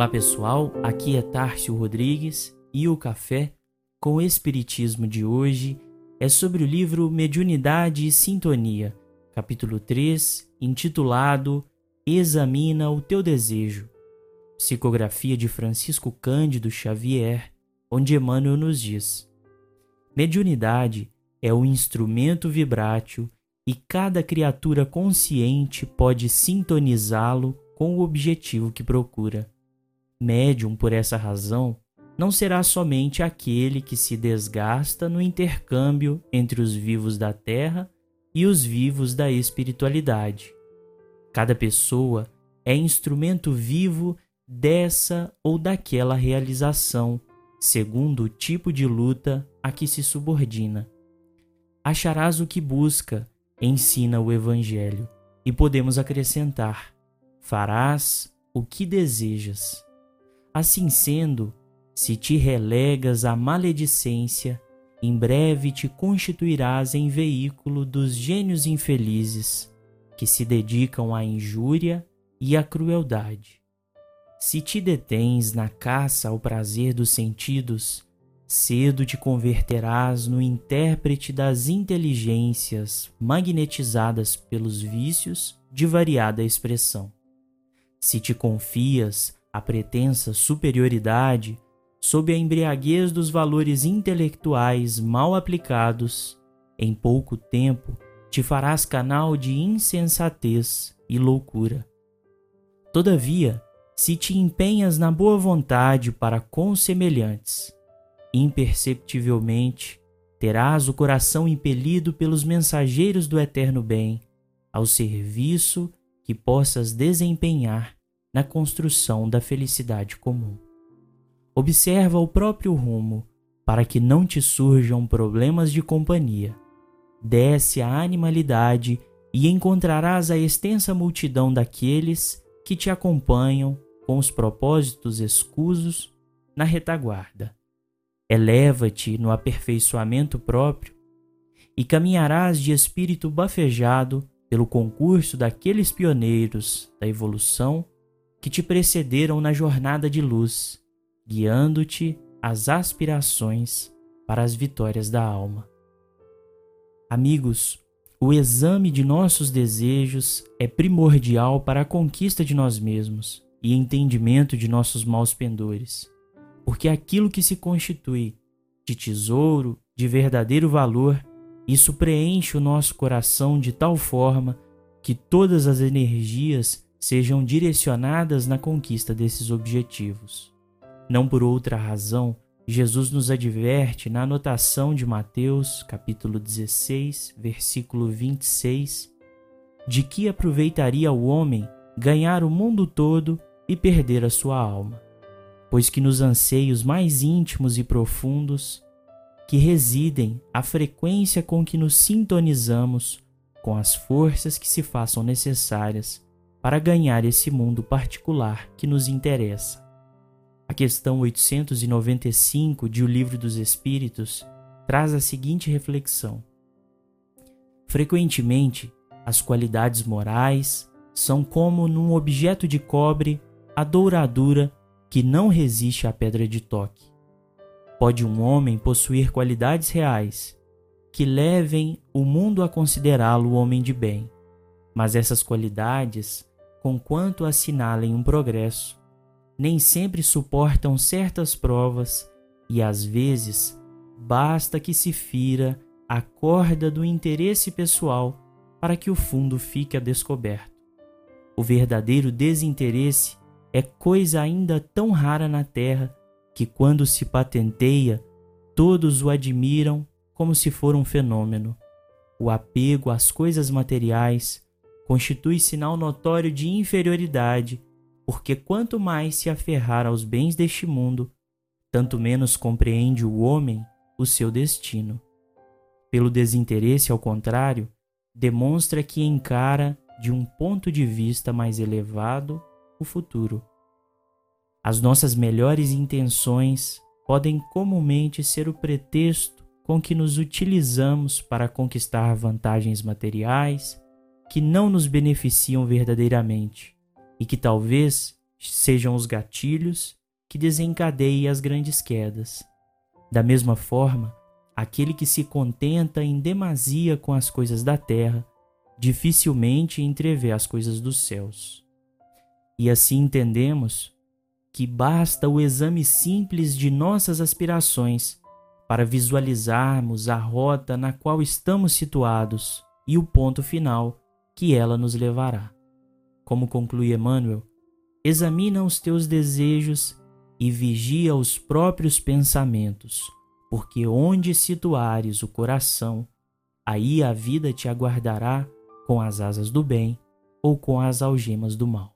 Olá pessoal, aqui é Tárcio Rodrigues e o café com o Espiritismo de hoje é sobre o livro Mediunidade e Sintonia, capítulo 3, intitulado Examina o Teu Desejo, psicografia de Francisco Cândido Xavier, onde Emmanuel nos diz: Mediunidade é o instrumento vibrátil e cada criatura consciente pode sintonizá-lo com o objetivo que procura. Médium, por essa razão, não será somente aquele que se desgasta no intercâmbio entre os vivos da terra e os vivos da espiritualidade. Cada pessoa é instrumento vivo dessa ou daquela realização, segundo o tipo de luta a que se subordina. Acharás o que busca, ensina o Evangelho, e podemos acrescentar: farás o que desejas. Assim sendo, se te relegas à maledicência, em breve te constituirás em veículo dos gênios infelizes que se dedicam à injúria e à crueldade. Se te detens na caça ao prazer dos sentidos, cedo te converterás no intérprete das inteligências magnetizadas pelos vícios de variada expressão. Se te confias a pretensa superioridade sob a embriaguez dos valores intelectuais mal aplicados, em pouco tempo te farás canal de insensatez e loucura. Todavia, se te empenhas na boa vontade para com semelhantes, imperceptivelmente terás o coração impelido pelos mensageiros do eterno bem ao serviço que possas desempenhar na construção da felicidade comum. Observa o próprio rumo para que não te surjam problemas de companhia. Desce a animalidade e encontrarás a extensa multidão daqueles que te acompanham com os propósitos escusos na retaguarda. Eleva-te no aperfeiçoamento próprio e caminharás de espírito bafejado pelo concurso daqueles pioneiros da evolução que te precederam na jornada de luz, guiando-te às aspirações para as vitórias da alma. Amigos, o exame de nossos desejos é primordial para a conquista de nós mesmos e entendimento de nossos maus pendores, porque aquilo que se constitui de tesouro, de verdadeiro valor, isso preenche o nosso coração de tal forma que todas as energias sejam direcionadas na conquista desses objetivos. Não por outra razão, Jesus nos adverte na anotação de Mateus, capítulo 16, versículo 26, de que aproveitaria o homem ganhar o mundo todo e perder a sua alma, pois que nos anseios mais íntimos e profundos que residem a frequência com que nos sintonizamos com as forças que se façam necessárias para ganhar esse mundo particular que nos interessa. A questão 895 de O Livro dos Espíritos traz a seguinte reflexão: Frequentemente, as qualidades morais são como num objeto de cobre a douradura que não resiste à pedra de toque. Pode um homem possuir qualidades reais que levem o mundo a considerá-lo homem de bem, mas essas qualidades conquanto assinalem um progresso, nem sempre suportam certas provas e às vezes basta que se fira a corda do interesse pessoal para que o fundo fique a descoberto. O verdadeiro desinteresse é coisa ainda tão rara na terra que, quando se patenteia, todos o admiram como se for um fenômeno. O apego às coisas materiais constitui sinal notório de inferioridade, porque quanto mais se aferrar aos bens deste mundo, tanto menos compreende o homem o seu destino. Pelo desinteresse, ao contrário, demonstra que encara de um ponto de vista mais elevado o futuro. As nossas melhores intenções podem comumente ser o pretexto com que nos utilizamos para conquistar vantagens materiais, que não nos beneficiam verdadeiramente e que talvez sejam os gatilhos que desencadeiem as grandes quedas. Da mesma forma, aquele que se contenta em demasia com as coisas da terra, dificilmente entrevê as coisas dos céus. E assim entendemos que basta o exame simples de nossas aspirações para visualizarmos a rota na qual estamos situados e o ponto final que ela nos levará. Como conclui Emmanuel, examina os teus desejos e vigia os próprios pensamentos, porque onde situares o coração, aí a vida te aguardará com as asas do bem ou com as algemas do mal.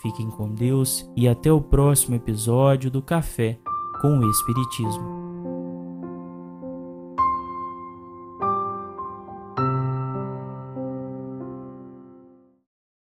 Fiquem com Deus e até o próximo episódio do Café com o Espiritismo.